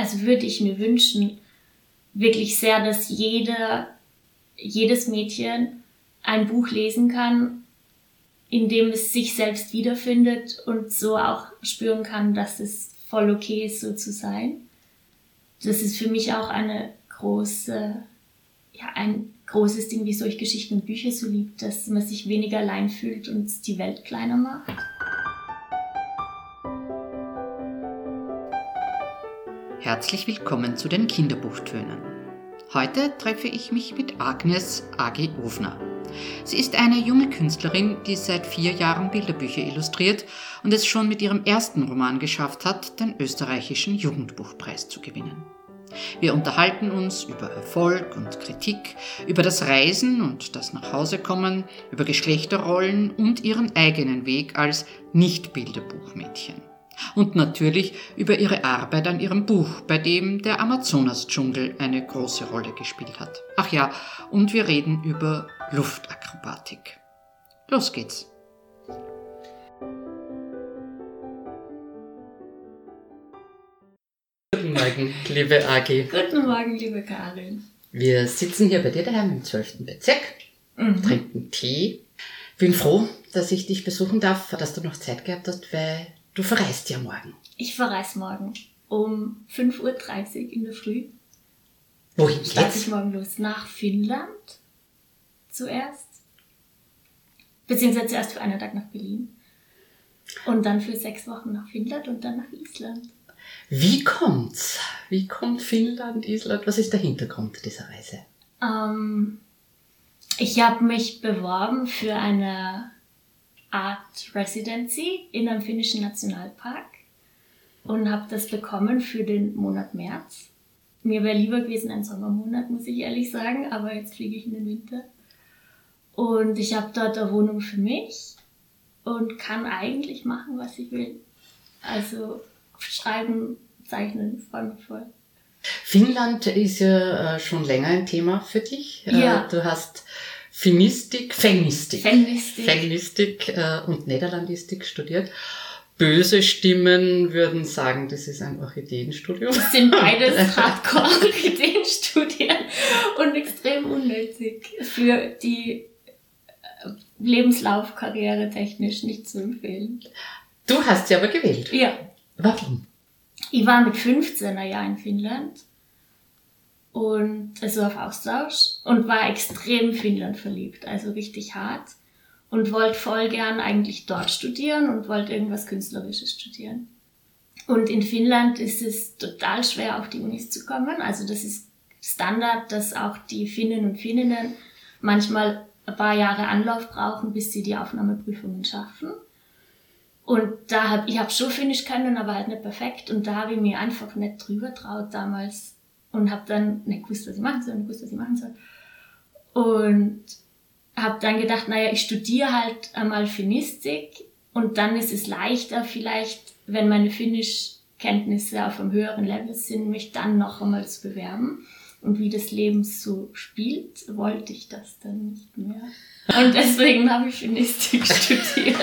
also würde ich mir wünschen, wirklich sehr, dass jeder, jedes Mädchen ein Buch lesen kann, in dem es sich selbst wiederfindet und so auch spüren kann, dass es voll okay ist, so zu sein. Das ist für mich auch eine große, ja, ein großes Ding, wieso ich Geschichten und Bücher so liebe, dass man sich weniger allein fühlt und die Welt kleiner macht. Herzlich willkommen zu den Kinderbuchtönen. Heute treffe ich mich mit Agnes A.G. Ofner. Sie ist eine junge Künstlerin, die seit vier Jahren Bilderbücher illustriert und es schon mit ihrem ersten Roman geschafft hat, den österreichischen Jugendbuchpreis zu gewinnen. Wir unterhalten uns über Erfolg und Kritik, über das Reisen und das Nachhausekommen, über Geschlechterrollen und ihren eigenen Weg als Nicht-Bilderbuchmädchen und natürlich über ihre Arbeit an ihrem Buch, bei dem der Amazonas-Dschungel eine große Rolle gespielt hat. Ach ja, und wir reden über Luftakrobatik. Los geht's. Guten Morgen, liebe Agi. Guten Morgen, liebe Karin. Wir sitzen hier bei dir daheim im 12. Bezirk, mhm. trinken Tee. Bin froh, dass ich dich besuchen darf, dass du noch Zeit gehabt hast, weil Du verreist ja morgen. Ich verreise morgen um 5.30 Uhr in der Früh. Wohin geht's? Starte ich morgen los nach Finnland zuerst. Beziehungsweise zuerst für einen Tag nach Berlin. Und dann für sechs Wochen nach Finnland und dann nach Island. Wie kommt's? Wie kommt Finnland, Island? Was ist der Hintergrund dieser Reise? Ähm, ich habe mich beworben für eine Art Residency in einem finnischen Nationalpark und habe das bekommen für den Monat März. Mir wäre lieber gewesen ein Sommermonat, muss ich ehrlich sagen, aber jetzt fliege ich in den Winter. Und ich habe dort eine Wohnung für mich und kann eigentlich machen, was ich will. Also schreiben, zeichnen, freue mich voll. Finnland ist ja äh, schon länger ein Thema für dich. Äh, ja. Du hast Finistik, Feministik, Feministik, Feministik äh, und Niederlandistik studiert. Böse Stimmen würden sagen, das ist ein Orchideenstudium. Das sind beides Hardcore-Orchideenstudien und extrem unnötig für die äh, Lebenslaufkarriere technisch nicht zu empfehlen. Du hast sie aber gewählt. Ja. Warum? Ich war mit 15er Jahr in Finnland und also auf Austausch und war extrem Finnland verliebt, also richtig hart und wollte voll gern eigentlich dort studieren und wollte irgendwas Künstlerisches studieren. Und in Finnland ist es total schwer, auf die Unis zu kommen. Also das ist Standard, dass auch die Finnen und Finninnen manchmal ein paar Jahre Anlauf brauchen, bis sie die Aufnahmeprüfungen schaffen. Und da hab ich hab schon Finnisch können, aber halt nicht perfekt. Und da habe ich mir einfach nicht drüber traut damals und habe dann nicht gewusst, was ich machen soll, nicht gewusst, was ich machen soll. Und habe dann gedacht, naja, ich studiere halt einmal Finnistik und dann ist es leichter vielleicht, wenn meine Finnischkenntnisse auf einem höheren Level sind, mich dann noch einmal zu bewerben. Und wie das Leben so spielt, wollte ich das dann nicht mehr. Und deswegen habe ich Finnistik studiert.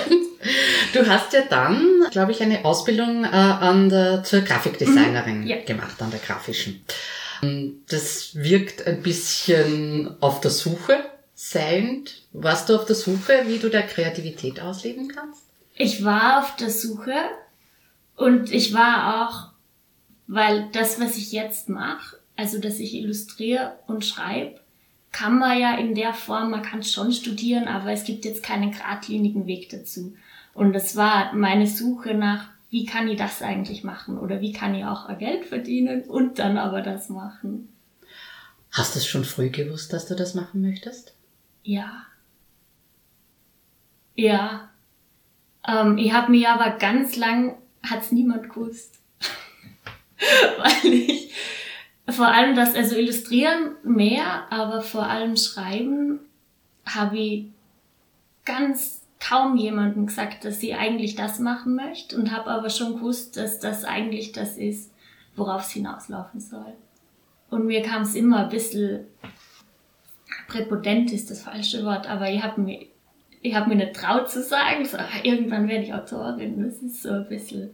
Du hast ja dann, glaube ich, eine Ausbildung äh, an der, zur Grafikdesignerin mhm, ja. gemacht, an der grafischen. Das wirkt ein bisschen auf der Suche seiend. Warst du auf der Suche, wie du da Kreativität ausleben kannst? Ich war auf der Suche und ich war auch, weil das, was ich jetzt mache, also dass ich illustriere und schreibe, kann man ja in der Form, man kann schon studieren, aber es gibt jetzt keinen geradlinigen Weg dazu. Und das war meine Suche nach wie kann ich das eigentlich machen oder wie kann ich auch Geld verdienen und dann aber das machen. Hast du es schon früh gewusst, dass du das machen möchtest? Ja. Ja. Ähm, ich habe mir aber ganz lang, hat es niemand gewusst. Weil ich vor allem das, also illustrieren mehr, aber vor allem schreiben habe ich ganz kaum jemandem gesagt, dass sie eigentlich das machen möchte und habe aber schon gewusst, dass das eigentlich das ist, worauf es hinauslaufen soll. Und mir kam es immer ein bisschen präpotent ist das falsche Wort, aber ich habe mir, ich habe mir nicht traut zu sagen, so, ah, irgendwann werde ich Autorin. Das ist so ein bisschen,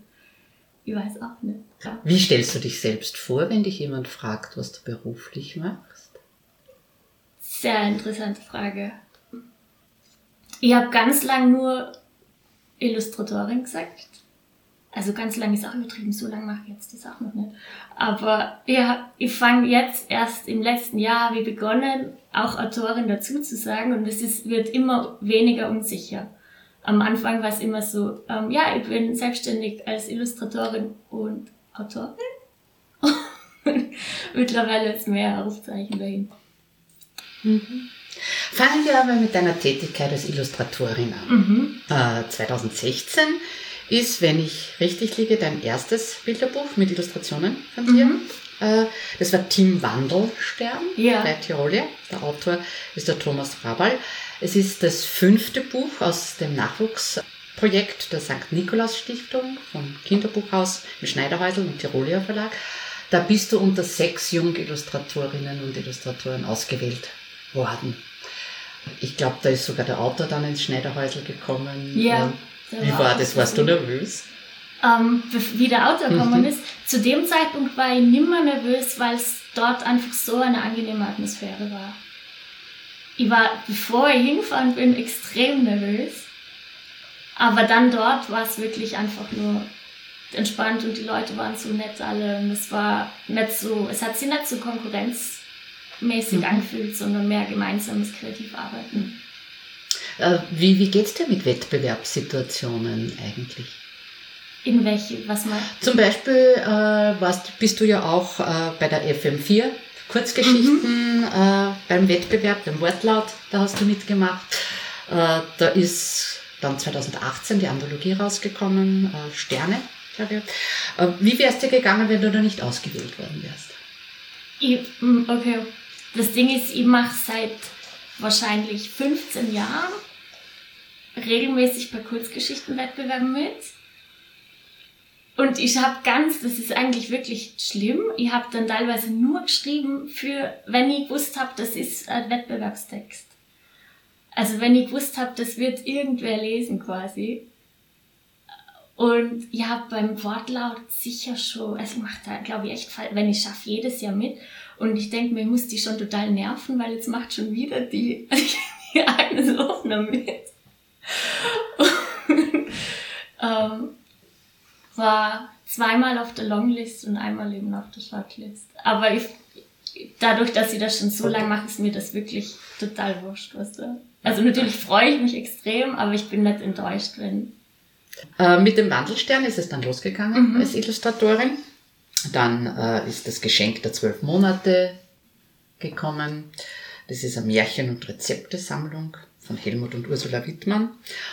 Ich weiß auch nicht. Ja. Wie stellst du dich selbst vor, wenn dich jemand fragt, was du beruflich machst? Sehr interessante Frage. Ich habe ganz lang nur Illustratorin gesagt. Also ganz lange ist auch übertrieben, so lange mache ich jetzt das auch noch nicht. Aber ja, ich fange jetzt erst im letzten Jahr ich begonnen, auch Autorin dazu zu sagen und es ist, wird immer weniger unsicher. Am Anfang war es immer so, ähm, ja, ich bin selbstständig als Illustratorin und Autorin. Mittlerweile ist mehr Auszeichen dahin. Mhm. Fangen wir aber mit deiner Tätigkeit als Illustratorin an. Mhm. Äh, 2016 ist, wenn ich richtig liege, dein erstes Bilderbuch mit Illustrationen von dir. Mhm. Äh, das war Team Wandelstern ja. bei Tirolia. Der Autor ist der Thomas Rabal. Es ist das fünfte Buch aus dem Nachwuchsprojekt der St. Nikolaus Stiftung vom Kinderbuchhaus im Schneiderhäusl und Tirolia Verlag. Da bist du unter sechs Jungillustratorinnen und Illustratoren ausgewählt worden. Ich glaube, da ist sogar der Autor dann ins Schneiderhäusl gekommen. Ja. Wie war, war das? Warst du nervös? Ähm, wie der Autor gekommen mhm. ist. Zu dem Zeitpunkt war ich nimmer nervös, weil es dort einfach so eine angenehme Atmosphäre war. Ich war, bevor ich hingefahren bin, extrem nervös. Aber dann dort war es wirklich einfach nur entspannt und die Leute waren so nett alle und es war nicht so, es hat sich nicht so konkurrenzmäßig mhm. angefühlt, sondern mehr gemeinsames Kreativarbeiten. Äh, wie, wie geht es dir mit Wettbewerbssituationen eigentlich? In welche, was mal? Zum Beispiel äh, warst, bist du ja auch äh, bei der FM4 Kurzgeschichten mhm. äh, beim Wettbewerb, beim Wortlaut, da hast du mitgemacht. Äh, da ist dann 2018 die Anthologie rausgekommen, äh, Sterne, glaube ich. Wie wäre es dir gegangen, wenn du da nicht ausgewählt worden wärst? Ich, mm, okay. Das Ding ist, ich mache seit wahrscheinlich 15 Jahren regelmäßig bei Kurzgeschichtenwettbewerben mit. Und ich habe ganz, das ist eigentlich wirklich schlimm, ich habe dann teilweise nur geschrieben für, wenn ich gewusst habe, das ist ein Wettbewerbstext. Also wenn ich gewusst habe, das wird irgendwer lesen quasi. Und ich habe beim Wortlaut sicher schon, also ich mache da glaube ich echt, wenn ich schaffe, jedes Jahr mit. Und ich denke mir, ich muss die schon total nerven, weil jetzt macht schon wieder die, die eine Offner mit. Und, ähm, war zweimal auf der Longlist und einmal eben auf der Shortlist. Aber ich, dadurch, dass ich das schon so lange mache, ist mir das wirklich total wurscht, was da. Also natürlich freue ich mich extrem, aber ich bin nicht enttäuscht, wenn. Äh, mit dem Wandelstern ist es dann losgegangen mhm. als Illustratorin. Dann äh, ist das Geschenk der zwölf Monate gekommen. Das ist eine Märchen- und Rezeptesammlung von Helmut und Ursula Wittmann.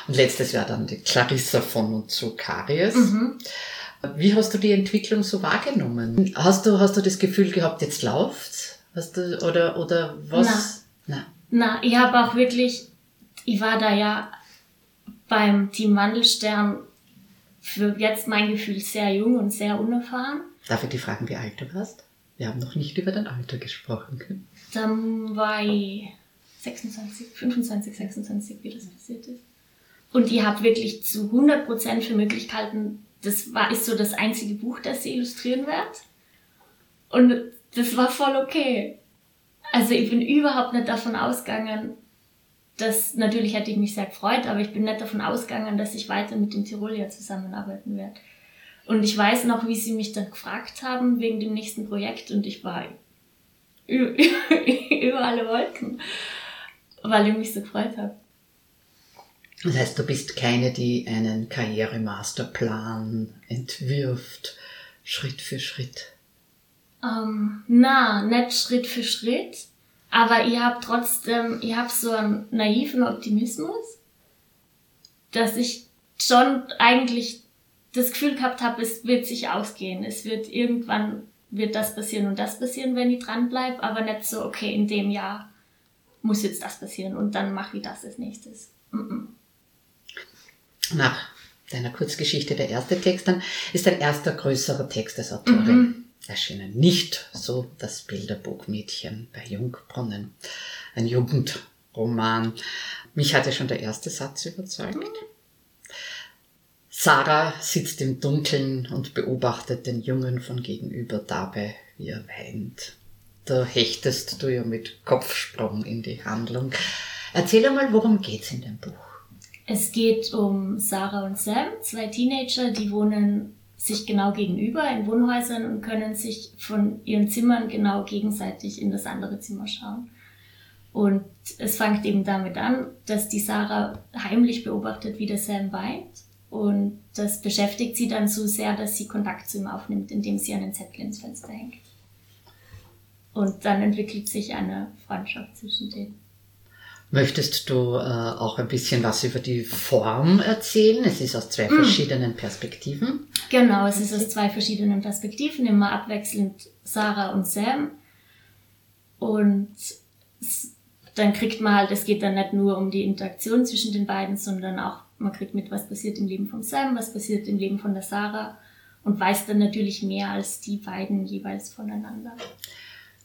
Und letztes Jahr dann die Clarissa von und zu Karies. Mhm. Wie hast du die Entwicklung so wahrgenommen? Hast du, hast du das Gefühl gehabt, jetzt läuft's? Hast du, oder, oder was? Na, na. na ich habe auch wirklich, ich war da ja beim Team Wandelstern für jetzt mein Gefühl sehr jung und sehr unerfahren. Darf ich die fragen, wie alt du warst? Wir haben noch nicht über dein Alter gesprochen. Dann war ich 26, 25, 26, wie das passiert ist. Und ich habe wirklich zu 100% für möglich gehalten, das war, ist so das einzige Buch, das sie illustrieren wird. Und das war voll okay. Also ich bin überhaupt nicht davon ausgegangen, dass, natürlich hätte ich mich sehr gefreut, aber ich bin nicht davon ausgegangen, dass ich weiter mit den Tirolier zusammenarbeiten werde. Und ich weiß noch, wie sie mich dann gefragt haben wegen dem nächsten Projekt und ich war über alle Wolken, weil ich mich so gefreut habe. Das heißt, du bist keine, die einen Karrieremasterplan entwirft, Schritt für Schritt. Ähm, na, nicht Schritt für Schritt, aber ich habe trotzdem, ich habe so einen naiven Optimismus, dass ich schon eigentlich das Gefühl gehabt habe, es wird sich ausgehen. Es wird irgendwann wird das passieren und das passieren, wenn ich dran bleibe, aber nicht so, okay, in dem Jahr muss jetzt das passieren und dann mache ich das als nächstes. Mm -mm. Nach deiner Kurzgeschichte der erste Text dann ist dein erster größerer Text als Autorin mhm. erschienen. Nicht so das Bilderbuch Mädchen bei Jungbrunnen. Ein Jugendroman. Mich hatte schon der erste Satz überzeugt. Mhm. Sarah sitzt im Dunkeln und beobachtet den Jungen von gegenüber dabei, wie er weint. Da hechtest du ja mit Kopfsprung in die Handlung. Erzähl einmal, worum geht's in dem Buch? Es geht um Sarah und Sam, zwei Teenager, die wohnen sich genau gegenüber in Wohnhäusern und können sich von ihren Zimmern genau gegenseitig in das andere Zimmer schauen. Und es fängt eben damit an, dass die Sarah heimlich beobachtet, wie der Sam weint. Und das beschäftigt sie dann so sehr, dass sie Kontakt zu ihm aufnimmt, indem sie einen Zettel ins Fenster hängt. Und dann entwickelt sich eine Freundschaft zwischen denen. Möchtest du äh, auch ein bisschen was über die Form erzählen? Es ist aus zwei mm. verschiedenen Perspektiven. Genau, es ist aus zwei verschiedenen Perspektiven, immer abwechselnd Sarah und Sam. Und dann kriegt man halt, es geht dann nicht nur um die Interaktion zwischen den beiden, sondern auch, man kriegt mit, was passiert im Leben von Sam, was passiert im Leben von der Sarah und weiß dann natürlich mehr als die beiden jeweils voneinander.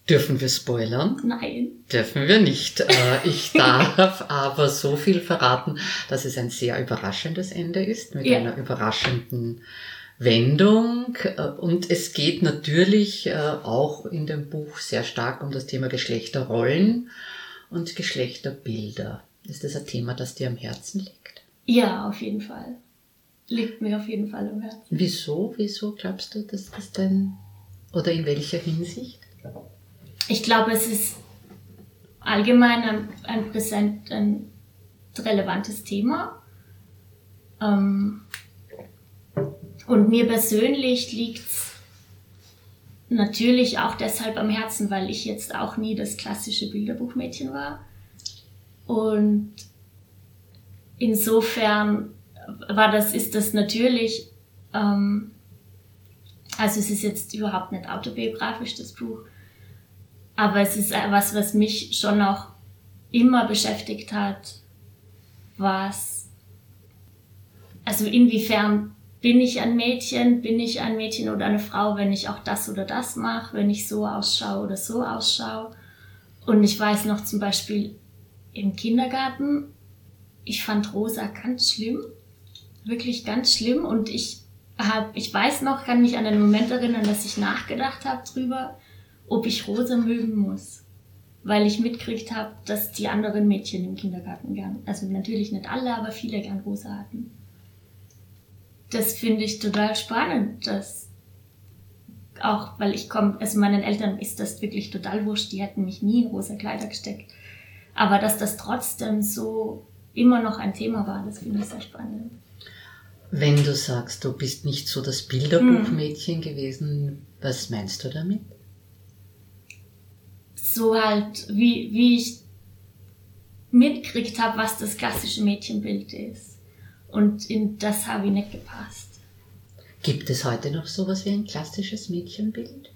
Dürfen wir spoilern? Nein. Dürfen wir nicht. Äh, ich darf aber so viel verraten, dass es ein sehr überraschendes Ende ist, mit ja. einer überraschenden Wendung. Äh, und es geht natürlich äh, auch in dem Buch sehr stark um das Thema Geschlechterrollen und Geschlechterbilder. Ist das ein Thema, das dir am Herzen liegt? Ja, auf jeden Fall. Liegt mir auf jeden Fall am Herzen. Wieso? Wieso glaubst du, dass das denn, oder in welcher Hinsicht? ich glaube, es ist allgemein ein, ein präsent, ein relevantes Thema. Ähm, und mir persönlich liegt es natürlich auch deshalb am Herzen, weil ich jetzt auch nie das klassische Bilderbuchmädchen war. Und insofern war das, ist das natürlich, ähm, also es ist jetzt überhaupt nicht autobiografisch, das Buch, aber es ist was, was mich schon auch immer beschäftigt hat, was, also inwiefern bin ich ein Mädchen, bin ich ein Mädchen oder eine Frau, wenn ich auch das oder das mache, wenn ich so ausschaue oder so ausschaue. Und ich weiß noch zum Beispiel im Kindergarten, ich fand Rosa ganz schlimm, wirklich ganz schlimm. Und ich hab, ich weiß noch, kann mich an einen Moment erinnern, dass ich nachgedacht habe drüber, ob ich Rosa mögen muss. Weil ich mitgekriegt habe, dass die anderen Mädchen im Kindergarten gern, also natürlich nicht alle, aber viele gern Rosa hatten. Das finde ich total spannend, dass auch, weil ich komme, also meinen Eltern ist das wirklich total wurscht, die hätten mich nie in rosa Kleider gesteckt. Aber dass das trotzdem so immer noch ein Thema war, das finde ich sehr spannend. Wenn du sagst, du bist nicht so das Bilderbuchmädchen hm. gewesen, was meinst du damit? so halt, wie, wie ich mitgekriegt habe, was das klassische Mädchenbild ist. Und in das habe ich nicht gepasst. Gibt es heute noch sowas wie ein klassisches Mädchenbild?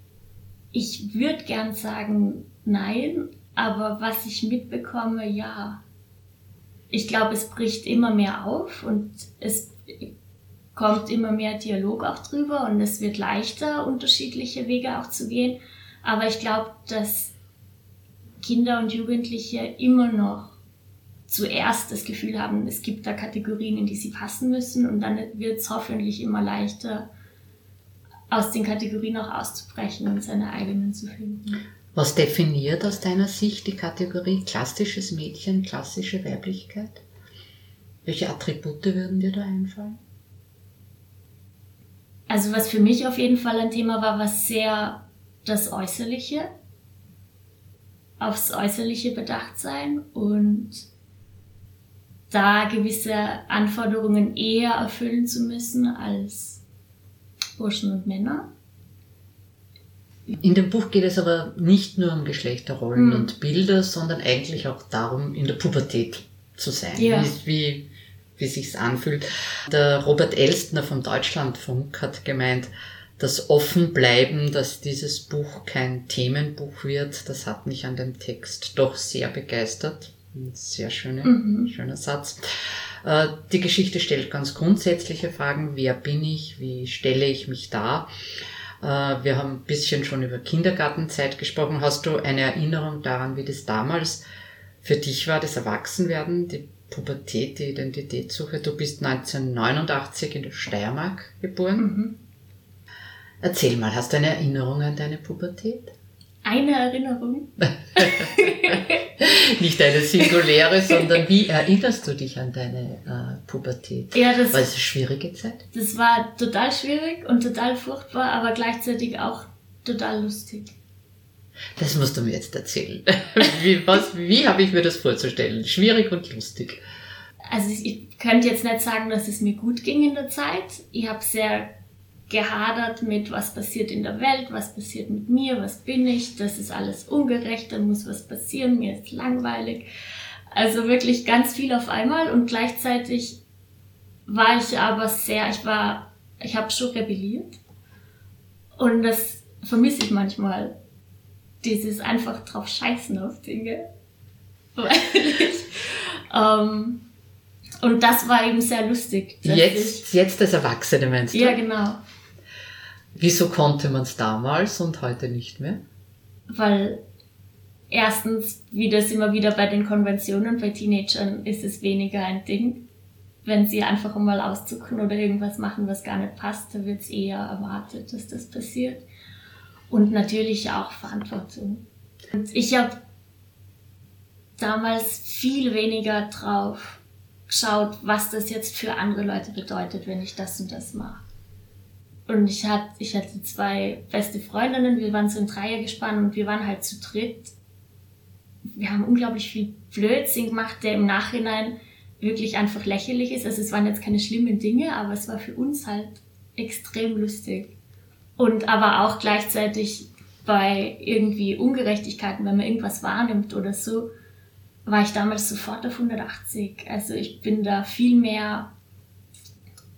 Ich würde gern sagen, nein, aber was ich mitbekomme, ja. Ich glaube, es bricht immer mehr auf und es kommt immer mehr Dialog auch drüber und es wird leichter, unterschiedliche Wege auch zu gehen. Aber ich glaube, dass Kinder und Jugendliche immer noch zuerst das Gefühl haben, es gibt da Kategorien, in die sie passen müssen und dann wird es hoffentlich immer leichter, aus den Kategorien auch auszubrechen und seine eigenen zu finden. Was definiert aus deiner Sicht die Kategorie klassisches Mädchen, klassische Weiblichkeit? Welche Attribute würden dir da einfallen? Also was für mich auf jeden Fall ein Thema war, war sehr das Äußerliche aufs Äußerliche bedacht sein und da gewisse Anforderungen eher erfüllen zu müssen als Burschen und Männer. In dem Buch geht es aber nicht nur um Geschlechterrollen mhm. und Bilder, sondern eigentlich auch darum, in der Pubertät zu sein, ja. wie, wie, wie sich's anfühlt. Der Robert Elstner vom Deutschlandfunk hat gemeint, das Offenbleiben, dass dieses Buch kein Themenbuch wird, das hat mich an dem Text doch sehr begeistert. Ein sehr schöner, mhm. schöner Satz. Äh, die Geschichte stellt ganz grundsätzliche Fragen. Wer bin ich? Wie stelle ich mich dar? Äh, wir haben ein bisschen schon über Kindergartenzeit gesprochen. Hast du eine Erinnerung daran, wie das damals für dich war, das Erwachsenwerden, die Pubertät, die Identitätssuche. Du bist 1989 in der Steiermark geboren. Mhm. Erzähl mal, hast du eine Erinnerung an deine Pubertät? Eine Erinnerung? Nicht eine singuläre, sondern wie erinnerst du dich an deine äh, Pubertät? Ja, das, war es eine schwierige Zeit? Das war total schwierig und total furchtbar, aber gleichzeitig auch total lustig. Das musst du mir jetzt erzählen. Wie, was, wie habe ich mir das vorzustellen? Schwierig und lustig. Also ich könnte jetzt nicht sagen, dass es mir gut ging in der Zeit. Ich habe sehr gehadert mit, was passiert in der Welt, was passiert mit mir, was bin ich, das ist alles ungerecht, da muss was passieren, mir ist langweilig. Also wirklich ganz viel auf einmal und gleichzeitig war ich aber sehr, ich war, ich habe schon rebelliert und das vermisse ich manchmal, dieses einfach drauf scheißen auf Dinge. Weil ich, ähm, und das war eben sehr lustig. Jetzt, ich, jetzt als Erwachsene meinst du? Ja, genau. Wieso konnte man es damals und heute nicht mehr? Weil erstens, wie das immer wieder bei den Konventionen, bei Teenagern ist es weniger ein Ding. Wenn sie einfach mal auszucken oder irgendwas machen, was gar nicht passt, da wird es eher erwartet, dass das passiert. Und natürlich auch Verantwortung. Und ich habe damals viel weniger drauf geschaut, was das jetzt für andere Leute bedeutet, wenn ich das und das mache. Und ich hatte, ich hatte zwei beste Freundinnen, wir waren so ein Dreiergespann und wir waren halt zu dritt. Wir haben unglaublich viel Blödsinn gemacht, der im Nachhinein wirklich einfach lächerlich ist. Also es waren jetzt keine schlimmen Dinge, aber es war für uns halt extrem lustig. Und aber auch gleichzeitig bei irgendwie Ungerechtigkeiten, wenn man irgendwas wahrnimmt oder so, war ich damals sofort auf 180. Also ich bin da viel mehr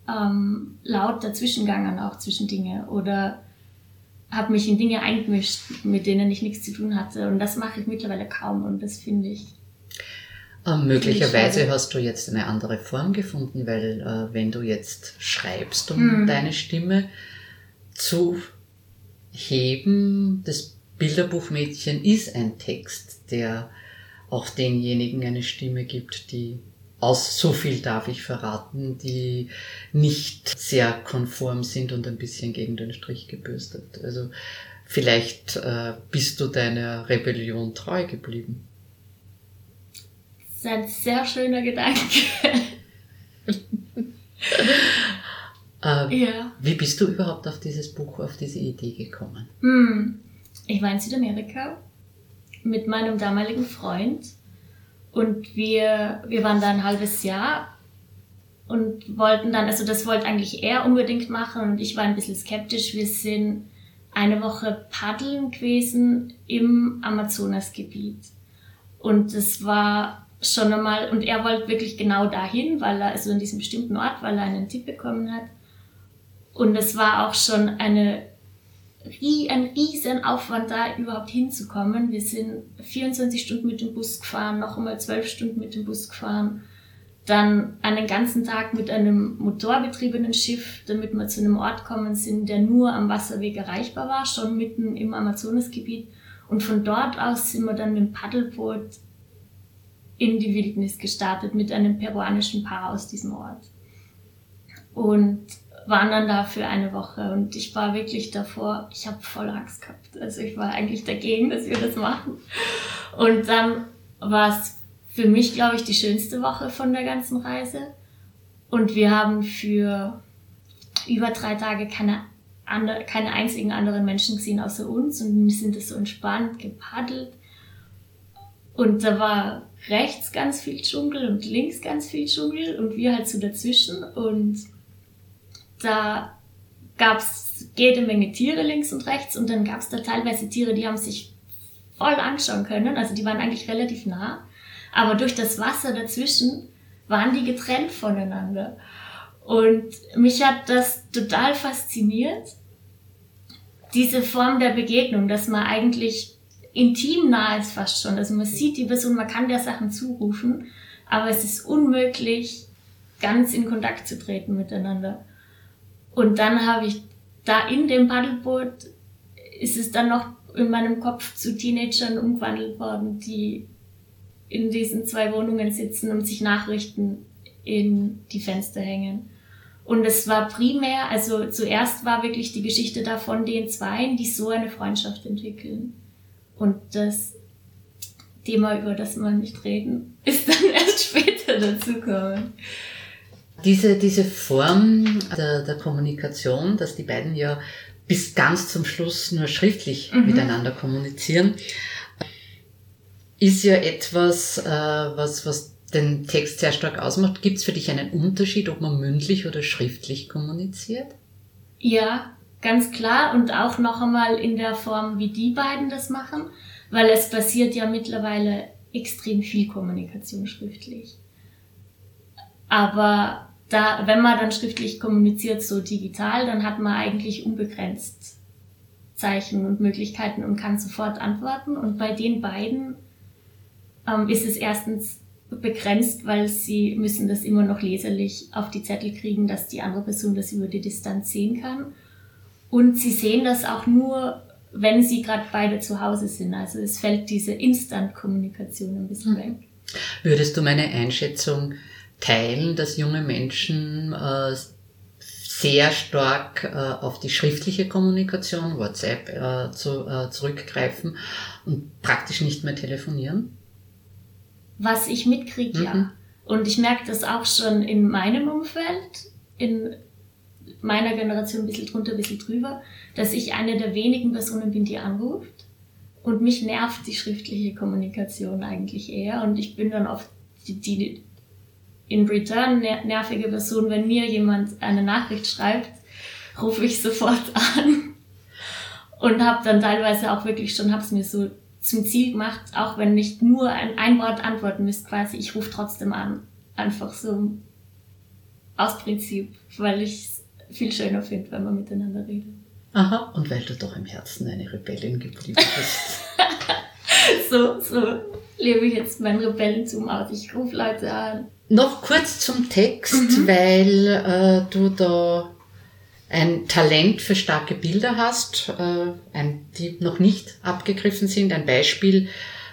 ähm, laut dazwischengegangen, auch zwischen Dinge. Oder habe mich in Dinge eingemischt, mit denen ich nichts zu tun hatte. Und das mache ich mittlerweile kaum und das finde ich. Ähm, möglicherweise hast du jetzt eine andere Form gefunden, weil äh, wenn du jetzt schreibst, um hm. deine Stimme zu heben, das Bilderbuchmädchen ist ein Text, der auch denjenigen eine Stimme gibt, die aus, so viel darf ich verraten, die nicht sehr konform sind und ein bisschen gegen den Strich gebürstet. Also vielleicht äh, bist du deiner Rebellion treu geblieben. Das ist ein sehr schöner Gedanke. äh, ja. Wie bist du überhaupt auf dieses Buch, auf diese Idee gekommen? Hm. Ich war in Südamerika mit meinem damaligen Freund und wir, wir waren da ein halbes Jahr und wollten dann, also das wollte eigentlich er unbedingt machen und ich war ein bisschen skeptisch. Wir sind eine Woche paddeln gewesen im Amazonasgebiet. Und das war schon einmal, und er wollte wirklich genau dahin, weil er, also in diesem bestimmten Ort, weil er einen Tipp bekommen hat. Und es war auch schon eine ein riesen Aufwand da überhaupt hinzukommen. Wir sind 24 Stunden mit dem Bus gefahren, noch einmal 12 Stunden mit dem Bus gefahren, dann einen ganzen Tag mit einem motorbetriebenen Schiff, damit wir zu einem Ort kommen sind, der nur am Wasserweg erreichbar war, schon mitten im Amazonasgebiet. Und von dort aus sind wir dann mit dem Paddelboot in die Wildnis gestartet mit einem peruanischen Paar aus diesem Ort. Und waren dann da für eine Woche und ich war wirklich davor, ich habe voll Angst gehabt. Also ich war eigentlich dagegen, dass wir das machen. Und dann war es für mich, glaube ich, die schönste Woche von der ganzen Reise. Und wir haben für über drei Tage keine, andere, keine einzigen anderen Menschen gesehen außer uns und sind so entspannt gepaddelt. Und da war rechts ganz viel Dschungel und links ganz viel Dschungel und wir halt so dazwischen und da gab es jede Menge Tiere links und rechts und dann gab es da teilweise Tiere, die haben sich voll anschauen können, also die waren eigentlich relativ nah, aber durch das Wasser dazwischen waren die getrennt voneinander. Und mich hat das total fasziniert, diese Form der Begegnung, dass man eigentlich intim nah ist fast schon. Also man sieht die Person, man kann der Sachen zurufen, aber es ist unmöglich, ganz in Kontakt zu treten miteinander. Und dann habe ich da in dem Paddelboot ist es dann noch in meinem Kopf zu Teenagern umgewandelt worden, die in diesen zwei Wohnungen sitzen und sich Nachrichten in die Fenster hängen. Und es war primär, also zuerst war wirklich die Geschichte da von den Zweien, die so eine Freundschaft entwickeln. Und das Thema, über das wir nicht reden, ist dann erst später dazugekommen. Diese, diese Form der, der Kommunikation, dass die beiden ja bis ganz zum Schluss nur schriftlich mhm. miteinander kommunizieren, ist ja etwas, äh, was, was den Text sehr stark ausmacht. Gibt es für dich einen Unterschied, ob man mündlich oder schriftlich kommuniziert? Ja, ganz klar. Und auch noch einmal in der Form, wie die beiden das machen, weil es passiert ja mittlerweile extrem viel Kommunikation schriftlich. Aber da, wenn man dann schriftlich kommuniziert, so digital, dann hat man eigentlich unbegrenzt Zeichen und Möglichkeiten und kann sofort antworten. Und bei den beiden ähm, ist es erstens begrenzt, weil sie müssen das immer noch leserlich auf die Zettel kriegen, dass die andere Person das über die Distanz sehen kann. Und sie sehen das auch nur, wenn sie gerade beide zu Hause sind. Also es fällt diese Instant-Kommunikation ein bisschen mhm. weg. Würdest du meine Einschätzung teilen, dass junge Menschen äh, sehr stark äh, auf die schriftliche Kommunikation, WhatsApp, äh, zu, äh, zurückgreifen und praktisch nicht mehr telefonieren? Was ich mitkriege, mhm. ja. Und ich merke das auch schon in meinem Umfeld, in meiner Generation ein bisschen drunter, ein bisschen drüber, dass ich eine der wenigen Personen bin, die anruft. Und mich nervt die schriftliche Kommunikation eigentlich eher. Und ich bin dann oft die, die in return nervige Person, wenn mir jemand eine Nachricht schreibt, rufe ich sofort an und habe dann teilweise auch wirklich schon, habe es mir so zum Ziel gemacht, auch wenn nicht nur ein, ein Wort antworten müsst, quasi, ich rufe trotzdem an. Einfach so aus Prinzip, weil ich es viel schöner finde, wenn man miteinander redet. Aha, und weil du doch im Herzen eine Rebellin geblieben bist. so, so lebe ich jetzt mein Rebellentum aus. Ich rufe Leute an. Noch kurz zum Text, mhm. weil äh, du da ein Talent für starke Bilder hast, äh, ein, die noch nicht abgegriffen sind. Ein Beispiel,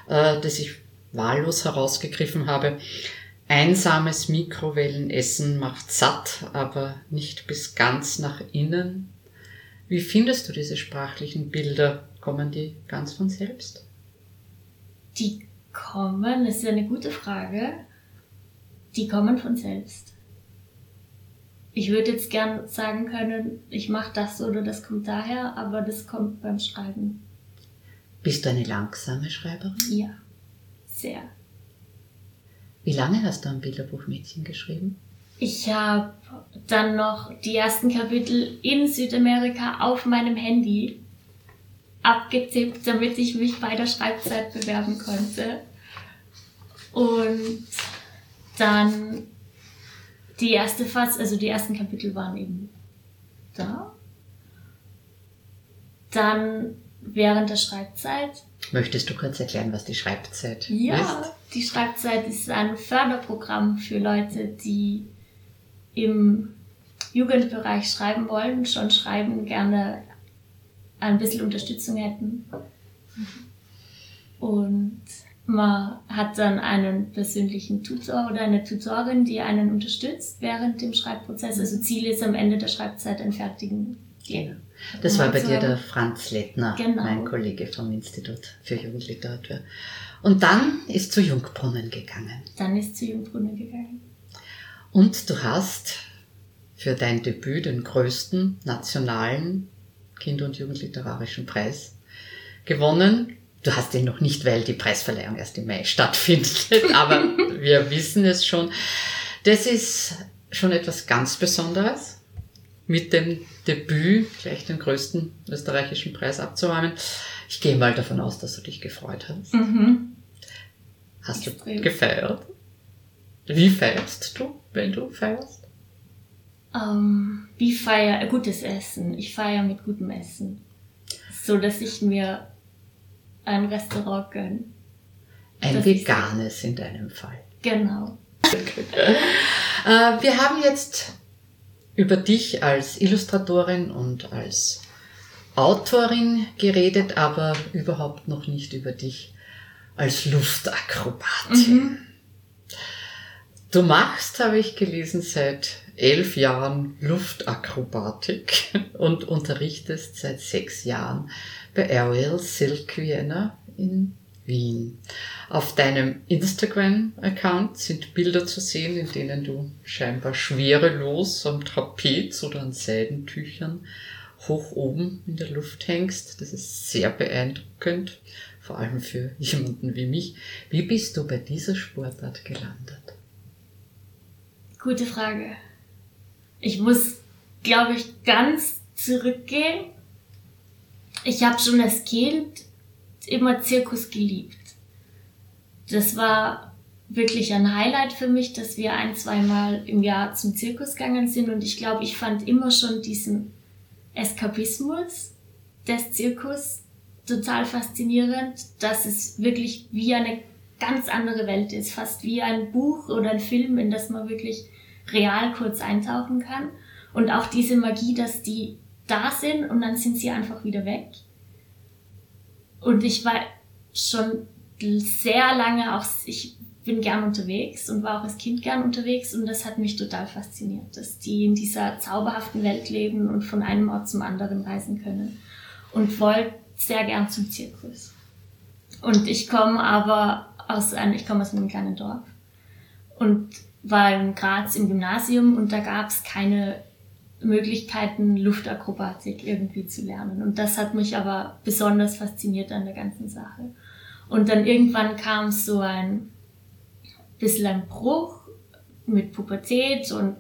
äh, das ich wahllos herausgegriffen habe. Einsames Mikrowellenessen macht satt, aber nicht bis ganz nach innen. Wie findest du diese sprachlichen Bilder? Kommen die ganz von selbst? Die kommen, das ist eine gute Frage die kommen von selbst. Ich würde jetzt gern sagen können, ich mache das oder das kommt daher, aber das kommt beim Schreiben. Bist du eine langsame Schreiberin? Ja, sehr. Wie lange hast du ein Bilderbuchmädchen geschrieben? Ich habe dann noch die ersten Kapitel in Südamerika auf meinem Handy abgetippt, damit ich mich bei der Schreibzeit bewerben konnte. Und dann die erste Phase, also die ersten Kapitel waren eben da. Dann während der Schreibzeit. Möchtest du kurz erklären, was die Schreibzeit ja, ist? Ja, die Schreibzeit ist ein Förderprogramm für Leute, die im Jugendbereich schreiben wollen, schon schreiben, gerne ein bisschen Unterstützung hätten. Und man hat dann einen persönlichen Tutor oder eine Tutorin, die einen unterstützt während dem Schreibprozess. Also Ziel ist am Ende der Schreibzeit ein fertigen Genau. Das war bei dir der Franz Lettner, genau. mein Kollege vom Institut für Jugendliteratur. Und dann ist zu Jungbrunnen gegangen. Dann ist zu Jungbrunnen gegangen. Und du hast für dein Debüt den größten nationalen Kinder- und Jugendliterarischen Preis gewonnen Du hast ihn noch nicht, weil die Preisverleihung erst im Mai stattfindet, aber wir wissen es schon. Das ist schon etwas ganz Besonderes, mit dem Debüt gleich den größten österreichischen Preis abzuräumen. Ich gehe mal davon aus, dass du dich gefreut hast. Mhm. Hast Extrem. du gefeiert? Wie feierst du, wenn du feierst? Um, ähm, wie feier gutes Essen. Ich feiere mit gutem Essen. So dass ich mir ein Restaurant gönnen. Ein das veganes in deinem Fall. Genau. Äh, wir haben jetzt über dich als Illustratorin und als Autorin geredet, aber überhaupt noch nicht über dich als Luftakrobatin. Mhm. Du machst, habe ich gelesen, seit elf Jahren Luftakrobatik und unterrichtest seit sechs Jahren bei Ariel Silk Vienna in Wien. Auf deinem Instagram-Account sind Bilder zu sehen, in denen du scheinbar schwerelos am Trapez oder an Seidentüchern hoch oben in der Luft hängst. Das ist sehr beeindruckend, vor allem für jemanden wie mich. Wie bist du bei dieser Sportart gelandet? Gute Frage. Ich muss, glaube ich, ganz zurückgehen. Ich habe schon als Kind immer Zirkus geliebt. Das war wirklich ein Highlight für mich, dass wir ein, zweimal im Jahr zum Zirkus gegangen sind und ich glaube, ich fand immer schon diesen Eskapismus des Zirkus total faszinierend, dass es wirklich wie eine ganz andere Welt ist, fast wie ein Buch oder ein Film, in das man wirklich real kurz eintauchen kann. Und auch diese Magie, dass die da sind und dann sind sie einfach wieder weg. Und ich war schon sehr lange auch, ich bin gern unterwegs und war auch als Kind gern unterwegs und das hat mich total fasziniert, dass die in dieser zauberhaften Welt leben und von einem Ort zum anderen reisen können. Und wollte sehr gern zum Zirkus. Und ich komme aber aus einem, ich komme aus einem kleinen Dorf und war in Graz im Gymnasium und da gab es keine Möglichkeiten, Luftakrobatik irgendwie zu lernen. Und das hat mich aber besonders fasziniert an der ganzen Sache. Und dann irgendwann kam so ein bisschen ein Bruch mit Pubertät und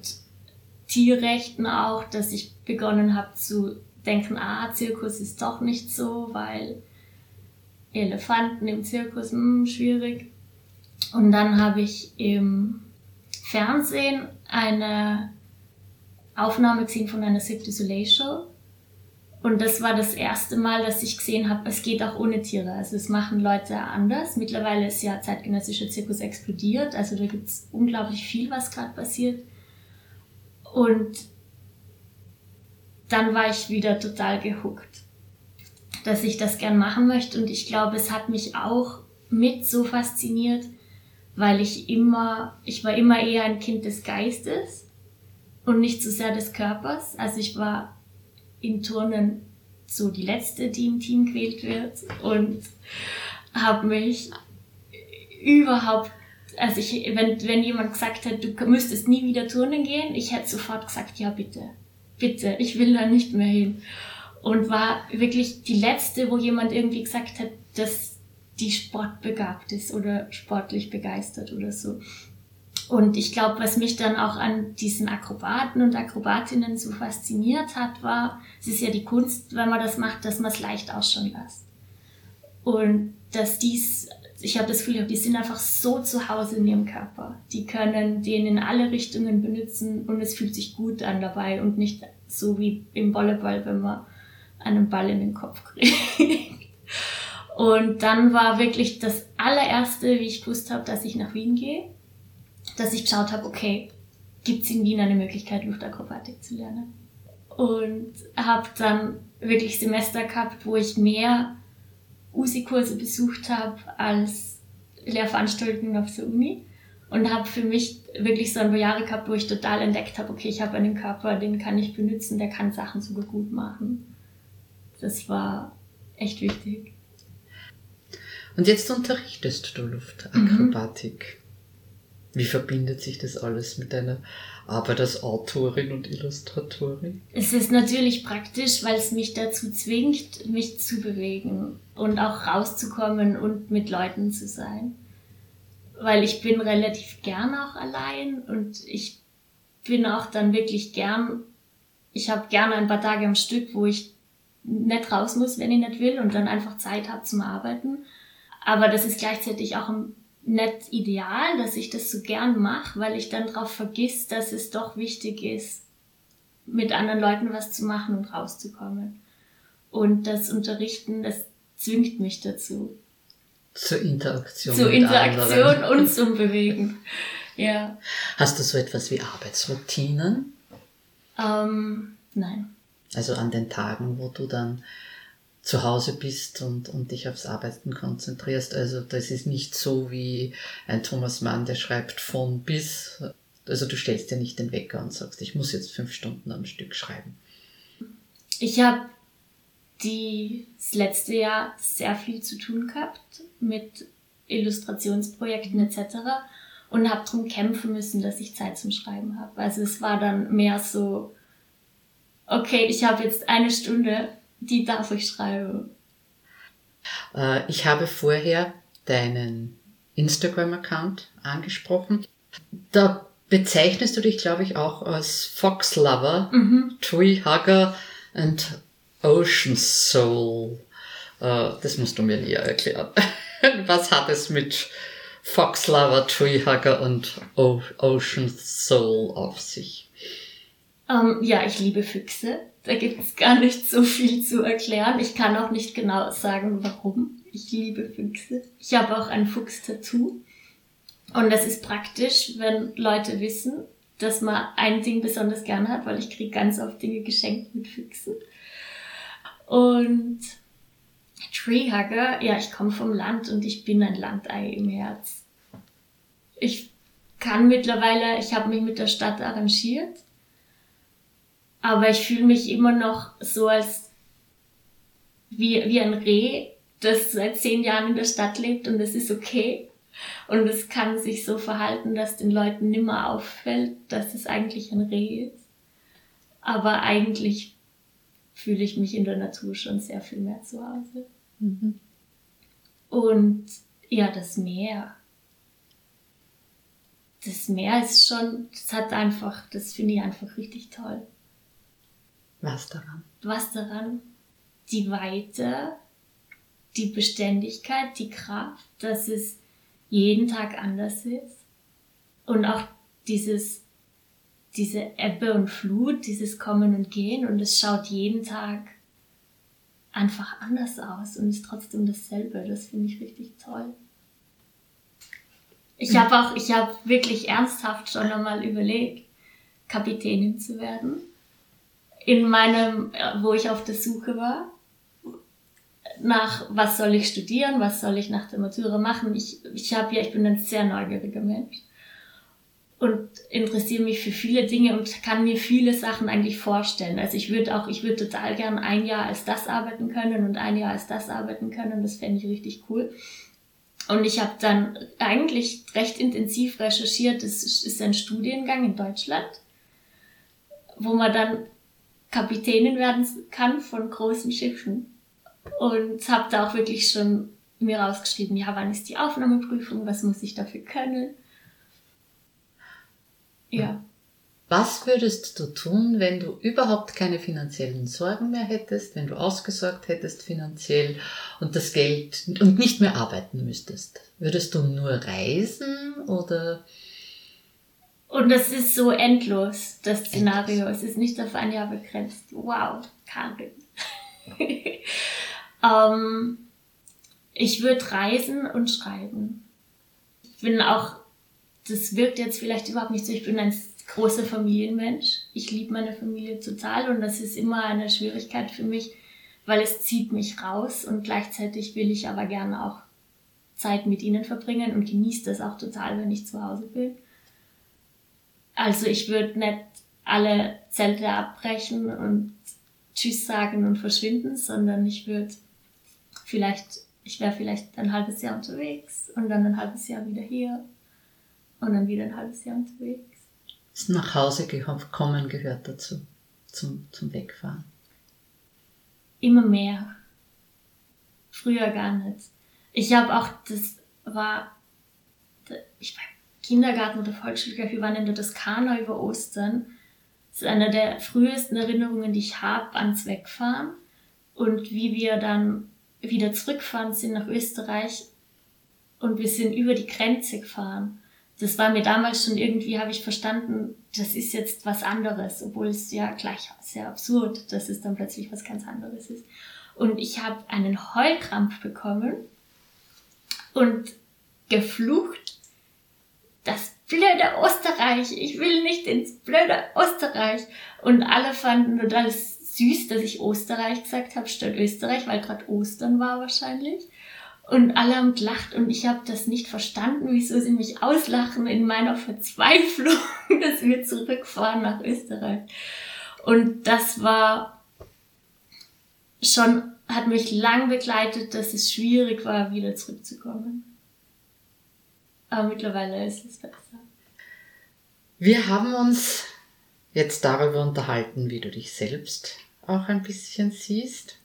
Tierrechten auch, dass ich begonnen habe zu denken, ah, Zirkus ist doch nicht so, weil Elefanten im Zirkus, hm, schwierig. Und dann habe ich im Fernsehen eine Aufnahme gesehen von einer Cirque du Soleil Show. Und das war das erste Mal, dass ich gesehen habe, es geht auch ohne Tiere. Also es machen Leute anders. Mittlerweile ist ja zeitgenössischer Zirkus explodiert. Also da gibt es unglaublich viel, was gerade passiert. Und dann war ich wieder total gehuckt, dass ich das gern machen möchte. Und ich glaube, es hat mich auch mit so fasziniert, weil ich immer, ich war immer eher ein Kind des Geistes und nicht so sehr des Körpers. Also ich war in Turnen so die letzte, die im Team gewählt wird und habe mich überhaupt, also ich, wenn, wenn jemand gesagt hat, du müsstest nie wieder turnen gehen, ich hätte sofort gesagt, ja bitte, bitte, ich will da nicht mehr hin. Und war wirklich die letzte, wo jemand irgendwie gesagt hat, dass die sportbegabt ist oder sportlich begeistert oder so. Und ich glaube, was mich dann auch an diesen Akrobaten und Akrobatinnen so fasziniert hat, war, es ist ja die Kunst, wenn man das macht, dass man es leicht ausschauen lässt. Und dass dies, ich habe das Gefühl, die sind einfach so zu Hause in ihrem Körper. Die können den in alle Richtungen benutzen und es fühlt sich gut an dabei und nicht so wie im Volleyball, wenn man einen Ball in den Kopf kriegt. Und dann war wirklich das allererste, wie ich gewusst habe, dass ich nach Wien gehe dass ich geschaut habe, okay, gibt es in Wien eine Möglichkeit, Luftakrobatik zu lernen? Und habe dann wirklich Semester gehabt, wo ich mehr USI-Kurse besucht habe als Lehrveranstaltungen auf der Uni. Und habe für mich wirklich so ein paar Jahre gehabt, wo ich total entdeckt habe, okay, ich habe einen Körper, den kann ich benutzen, der kann Sachen sogar gut machen. Das war echt wichtig. Und jetzt unterrichtest du Luftakrobatik. Wie verbindet sich das alles mit deiner Arbeit als Autorin und Illustratorin? Es ist natürlich praktisch, weil es mich dazu zwingt, mich zu bewegen und auch rauszukommen und mit Leuten zu sein. Weil ich bin relativ gern auch allein und ich bin auch dann wirklich gern, ich habe gerne ein paar Tage am Stück, wo ich nicht raus muss, wenn ich nicht will und dann einfach Zeit habe zum Arbeiten. Aber das ist gleichzeitig auch ein nicht ideal, dass ich das so gern mache, weil ich dann darauf vergiss, dass es doch wichtig ist, mit anderen Leuten was zu machen und rauszukommen. Und das Unterrichten, das zwingt mich dazu. Zur Interaktion. Zur Interaktion und zum Bewegen. Ja. Hast du so etwas wie Arbeitsroutinen? Ähm, nein. Also an den Tagen, wo du dann zu Hause bist und, und dich aufs Arbeiten konzentrierst. Also das ist nicht so wie ein Thomas Mann, der schreibt von bis. Also du stellst dir nicht den Wecker und sagst, ich muss jetzt fünf Stunden am Stück schreiben. Ich habe das letzte Jahr sehr viel zu tun gehabt mit Illustrationsprojekten etc. und habe darum kämpfen müssen, dass ich Zeit zum Schreiben habe. Also es war dann mehr so, okay, ich habe jetzt eine Stunde, die darf ich schreiben. Äh, ich habe vorher deinen Instagram-Account angesprochen. Da bezeichnest du dich, glaube ich, auch als Fox Lover, mhm. Tree Hugger und Ocean Soul. Uh, das musst du mir näher erklären. Was hat es mit Fox Lover, Tree Hugger und Ocean Soul auf sich? Ähm, ja, ich liebe Füchse. Da gibt es gar nicht so viel zu erklären. Ich kann auch nicht genau sagen, warum. Ich liebe Füchse. Ich habe auch ein Fuchs-Tattoo. Und das ist praktisch, wenn Leute wissen, dass man ein Ding besonders gern hat, weil ich kriege ganz oft Dinge geschenkt mit Füchsen. Und Treehugger, ja, ich komme vom Land und ich bin ein Landei im Herz. Ich kann mittlerweile, ich habe mich mit der Stadt arrangiert, aber ich fühle mich immer noch so als wie, wie ein Reh, das seit zehn Jahren in der Stadt lebt und es ist okay. Und es kann sich so verhalten, dass den Leuten nimmer auffällt, dass es eigentlich ein Reh ist. Aber eigentlich fühle ich mich in der Natur schon sehr viel mehr zu Hause. Mhm. Und ja, das Meer. Das Meer ist schon, das hat einfach, das finde ich einfach richtig toll. Was daran? Was daran? Die Weite, die Beständigkeit, die Kraft, dass es jeden Tag anders ist. Und auch dieses diese Ebbe und Flut, dieses Kommen und Gehen und es schaut jeden Tag einfach anders aus und ist trotzdem dasselbe. Das finde ich richtig toll. Ich habe auch, ich habe wirklich ernsthaft schon einmal überlegt, Kapitänin zu werden. In meinem, wo ich auf der Suche war, nach was soll ich studieren, was soll ich nach der Matura machen. Ich, ich habe ja, ich bin ein sehr neugieriger Mensch und interessiere mich für viele Dinge und kann mir viele Sachen eigentlich vorstellen. Also ich würde auch, ich würde total gern ein Jahr als das arbeiten können und ein Jahr als das arbeiten können. Das fände ich richtig cool. Und ich habe dann eigentlich recht intensiv recherchiert. Das ist ein Studiengang in Deutschland, wo man dann Kapitänin werden kann von großen Schiffen. Und habe da auch wirklich schon mir rausgeschrieben, ja, wann ist die Aufnahmeprüfung, was muss ich dafür können ja. Was würdest du tun, wenn du überhaupt keine finanziellen Sorgen mehr hättest, wenn du ausgesorgt hättest finanziell und das Geld und nicht mehr arbeiten müsstest? Würdest du nur reisen oder? Und das ist so endlos, das Szenario. Endlos. Es ist nicht auf ein Jahr begrenzt. Wow, Karin. ähm, ich würde reisen und schreiben. Ich bin auch das wirkt jetzt vielleicht überhaupt nicht so. Ich bin ein großer Familienmensch. Ich liebe meine Familie total und das ist immer eine Schwierigkeit für mich, weil es zieht mich raus und gleichzeitig will ich aber gerne auch Zeit mit ihnen verbringen und genieße das auch total, wenn ich zu Hause bin. Also ich würde nicht alle Zelte abbrechen und Tschüss sagen und verschwinden, sondern ich würde vielleicht, ich wäre vielleicht ein halbes Jahr unterwegs und dann ein halbes Jahr wieder hier und dann wieder ein halbes Jahr unterwegs. Das nach Hause kommen gehört dazu, zum, zum Wegfahren. Immer mehr. Früher gar nicht. Ich habe auch, das war, ich war Kindergarten oder Volksschule, wir waren in der Toskana über Ostern. Das ist eine der frühesten Erinnerungen, die ich habe ans Wegfahren. Und wie wir dann wieder zurückfahren sind nach Österreich und wir sind über die Grenze gefahren das war mir damals schon irgendwie, habe ich verstanden, das ist jetzt was anderes, obwohl es ja gleich sehr absurd, dass es dann plötzlich was ganz anderes ist. Und ich habe einen Heulkrampf bekommen und geflucht, das blöde Österreich, ich will nicht ins blöde Österreich. Und alle fanden das süß, dass ich Österreich gesagt habe statt Österreich, weil gerade Ostern war wahrscheinlich. Und alle haben gelacht und ich habe das nicht verstanden, wieso sie mich auslachen in meiner Verzweiflung, dass wir zurückfahren nach Österreich. Und das war schon, hat mich lang begleitet, dass es schwierig war, wieder zurückzukommen. Aber mittlerweile ist es besser. Wir haben uns jetzt darüber unterhalten, wie du dich selbst auch ein bisschen siehst.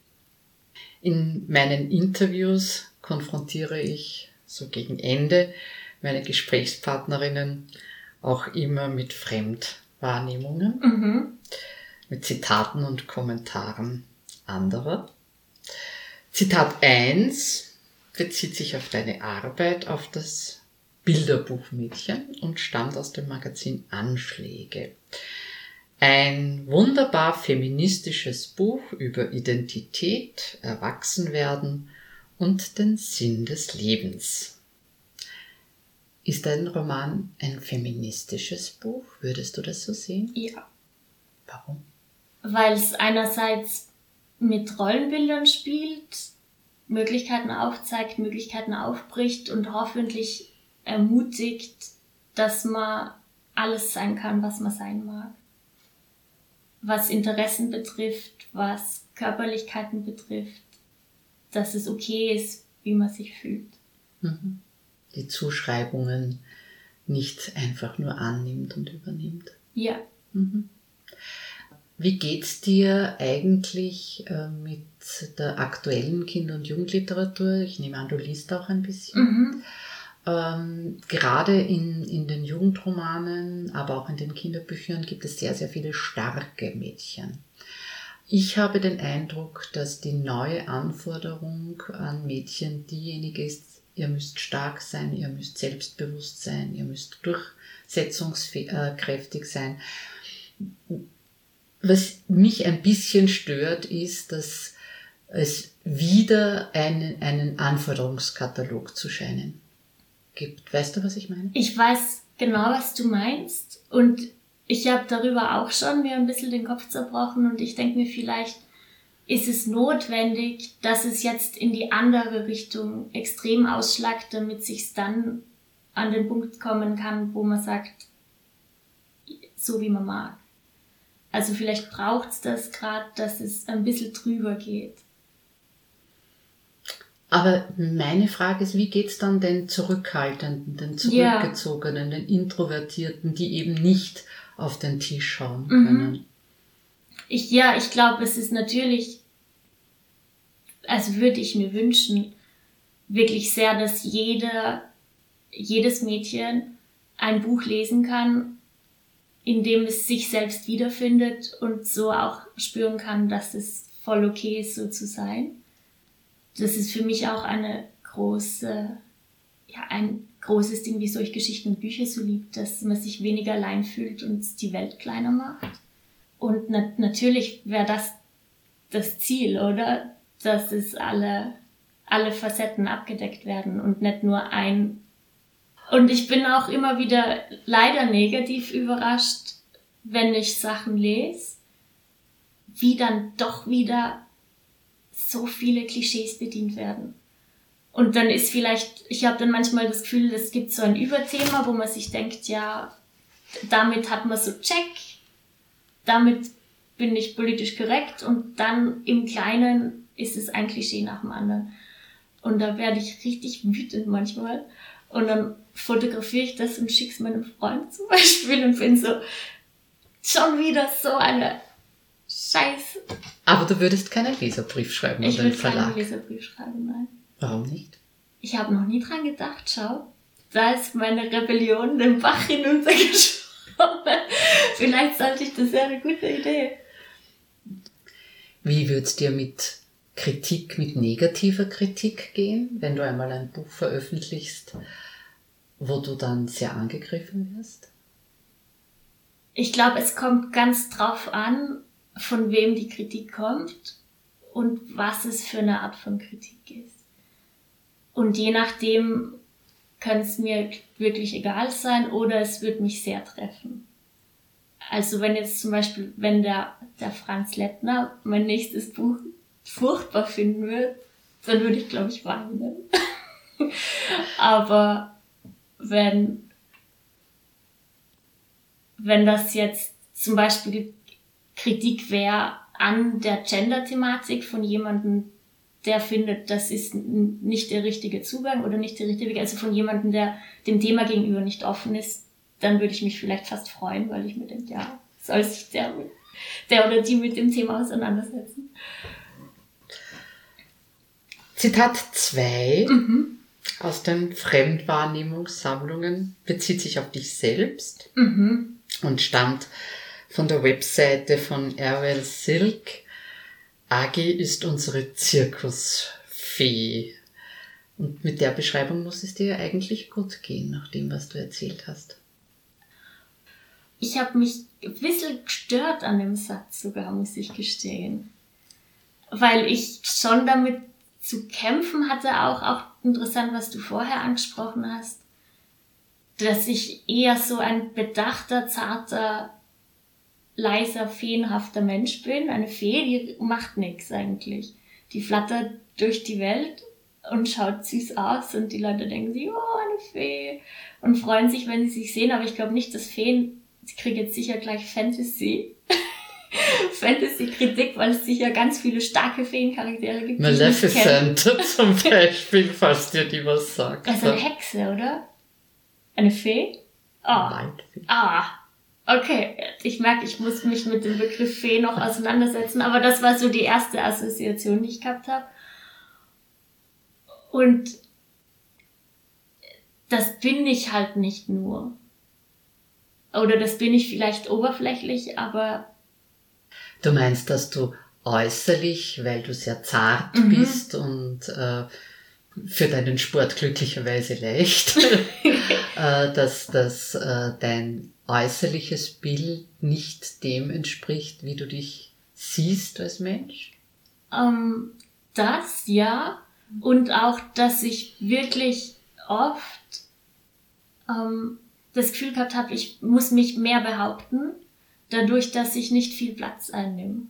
In meinen Interviews konfrontiere ich so gegen Ende meine Gesprächspartnerinnen auch immer mit Fremdwahrnehmungen, mhm. mit Zitaten und Kommentaren anderer. Zitat 1 bezieht sich auf deine Arbeit, auf das Bilderbuchmädchen und stammt aus dem Magazin Anschläge. Ein wunderbar feministisches Buch über Identität, Erwachsenwerden und den Sinn des Lebens. Ist dein Roman ein feministisches Buch? Würdest du das so sehen? Ja. Warum? Weil es einerseits mit Rollenbildern spielt, Möglichkeiten aufzeigt, Möglichkeiten aufbricht und hoffentlich ermutigt, dass man alles sein kann, was man sein mag. Was Interessen betrifft, was Körperlichkeiten betrifft, dass es okay ist, wie man sich fühlt. Mhm. Die Zuschreibungen nicht einfach nur annimmt und übernimmt. Ja. Mhm. Wie geht's dir eigentlich äh, mit der aktuellen Kinder- und Jugendliteratur? Ich nehme an, du liest auch ein bisschen. Mhm. Ähm, gerade in, in den Jugendromanen, aber auch in den Kinderbüchern gibt es sehr, sehr viele starke Mädchen. Ich habe den Eindruck, dass die neue Anforderung an Mädchen diejenige ist, ihr müsst stark sein, ihr müsst selbstbewusst sein, ihr müsst durchsetzungskräftig sein. Was mich ein bisschen stört, ist, dass es wieder einen, einen Anforderungskatalog zu scheinen gibt. Weißt du, was ich meine? Ich weiß genau, was du meinst. Und ich habe darüber auch schon mir ein bisschen den Kopf zerbrochen und ich denke mir vielleicht, ist es notwendig, dass es jetzt in die andere Richtung extrem ausschlagt, damit sich dann an den Punkt kommen kann, wo man sagt, so wie man mag. Also vielleicht braucht es das gerade, dass es ein bisschen drüber geht. Aber meine Frage ist, wie geht's dann den Zurückhaltenden, den Zurückgezogenen, ja. den Introvertierten, die eben nicht auf den Tisch schauen mhm. können? Mhm. Ich, ja, ich glaube, es ist natürlich, also würde ich mir wünschen, wirklich sehr, dass jeder, jedes Mädchen ein Buch lesen kann, in dem es sich selbst wiederfindet und so auch spüren kann, dass es voll okay ist, so zu sein. Das ist für mich auch eine große, ja, ein großes Ding, wieso ich Geschichten und Bücher so liebe, dass man sich weniger allein fühlt und die Welt kleiner macht. Und na natürlich wäre das das Ziel, oder? Dass es alle, alle Facetten abgedeckt werden und nicht nur ein. Und ich bin auch immer wieder leider negativ überrascht, wenn ich Sachen lese, wie dann doch wieder so viele Klischees bedient werden. Und dann ist vielleicht, ich habe dann manchmal das Gefühl, es gibt so ein Überthema, wo man sich denkt, ja, damit hat man so Check, damit bin ich politisch korrekt und dann im Kleinen ist es ein Klischee nach dem anderen. Und da werde ich richtig wütend manchmal. Und dann fotografiere ich das und schicke es meinem Freund zum Beispiel und bin so, schon wieder so eine Scheiß. Aber du würdest keinen Leserbrief schreiben ich an den Verlag? Ich würde keinen Leserbrief schreiben, nein. Warum nicht? Ich habe noch nie dran gedacht, schau. Da ist meine Rebellion den Bach hinuntergeschoben. Vielleicht sollte ich, das wäre eine gute Idee. Wie würde es dir mit Kritik, mit negativer Kritik gehen, wenn du einmal ein Buch veröffentlichst, wo du dann sehr angegriffen wirst? Ich glaube, es kommt ganz drauf an, von wem die Kritik kommt und was es für eine Art von Kritik ist. Und je nachdem kann es mir wirklich egal sein oder es wird mich sehr treffen. Also wenn jetzt zum Beispiel, wenn der der Franz Lettner mein nächstes Buch furchtbar finden würde, dann würde ich, glaube ich, weinen. Aber wenn, wenn das jetzt zum Beispiel Kritik wäre an der Gender-Thematik von jemandem, der findet, das ist nicht der richtige Zugang oder nicht der richtige Weg, also von jemandem, der dem Thema gegenüber nicht offen ist, dann würde ich mich vielleicht fast freuen, weil ich mir denke, ja, soll sich der, der oder die mit dem Thema auseinandersetzen. Zitat 2 mhm. aus den Fremdwahrnehmungssammlungen bezieht sich auf dich selbst mhm. und stammt von der Webseite von Erwel Silk. Agi ist unsere Zirkusfee. Und mit der Beschreibung muss es dir eigentlich gut gehen, nach dem, was du erzählt hast. Ich habe mich ein bisschen gestört an dem Satz sogar, muss ich gestehen. Weil ich schon damit zu kämpfen hatte, auch, auch interessant, was du vorher angesprochen hast, dass ich eher so ein bedachter, zarter, leiser, feenhafter Mensch bin. Eine Fee, die macht nichts eigentlich. Die flattert durch die Welt und schaut süß aus und die Leute denken sich, oh, eine Fee und freuen sich, wenn sie sich sehen. Aber ich glaube nicht, dass Feen, ich kriege jetzt sicher gleich Fantasy, Fantasy-Kritik, weil es sicher ganz viele starke Feencharaktere gibt. Maleficent zum Beispiel, falls dir die was sagt. Also eine Hexe, oder? Eine Fee? Oh. Ah, Okay, ich merke, ich muss mich mit dem Begriff Fee noch auseinandersetzen, aber das war so die erste Assoziation, die ich gehabt habe. Und das bin ich halt nicht nur. Oder das bin ich vielleicht oberflächlich, aber. Du meinst, dass du äußerlich, weil du sehr zart mhm. bist und äh, für deinen Sport glücklicherweise leicht, äh, dass, dass äh, dein äußerliches Bild nicht dem entspricht, wie du dich siehst als Mensch? Ähm, das ja. Und auch, dass ich wirklich oft ähm, das Gefühl gehabt habe, ich muss mich mehr behaupten, dadurch, dass ich nicht viel Platz einnehme.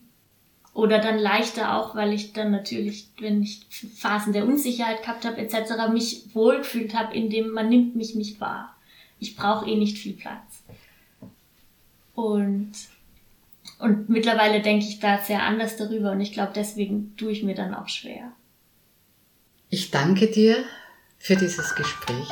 Oder dann leichter auch, weil ich dann natürlich, wenn ich Phasen der Unsicherheit gehabt habe etc., mich wohlgefühlt habe, indem man nimmt mich nicht wahr. Ich brauche eh nicht viel Platz. Und, und mittlerweile denke ich da sehr anders darüber und ich glaube, deswegen tue ich mir dann auch schwer. Ich danke dir für dieses Gespräch.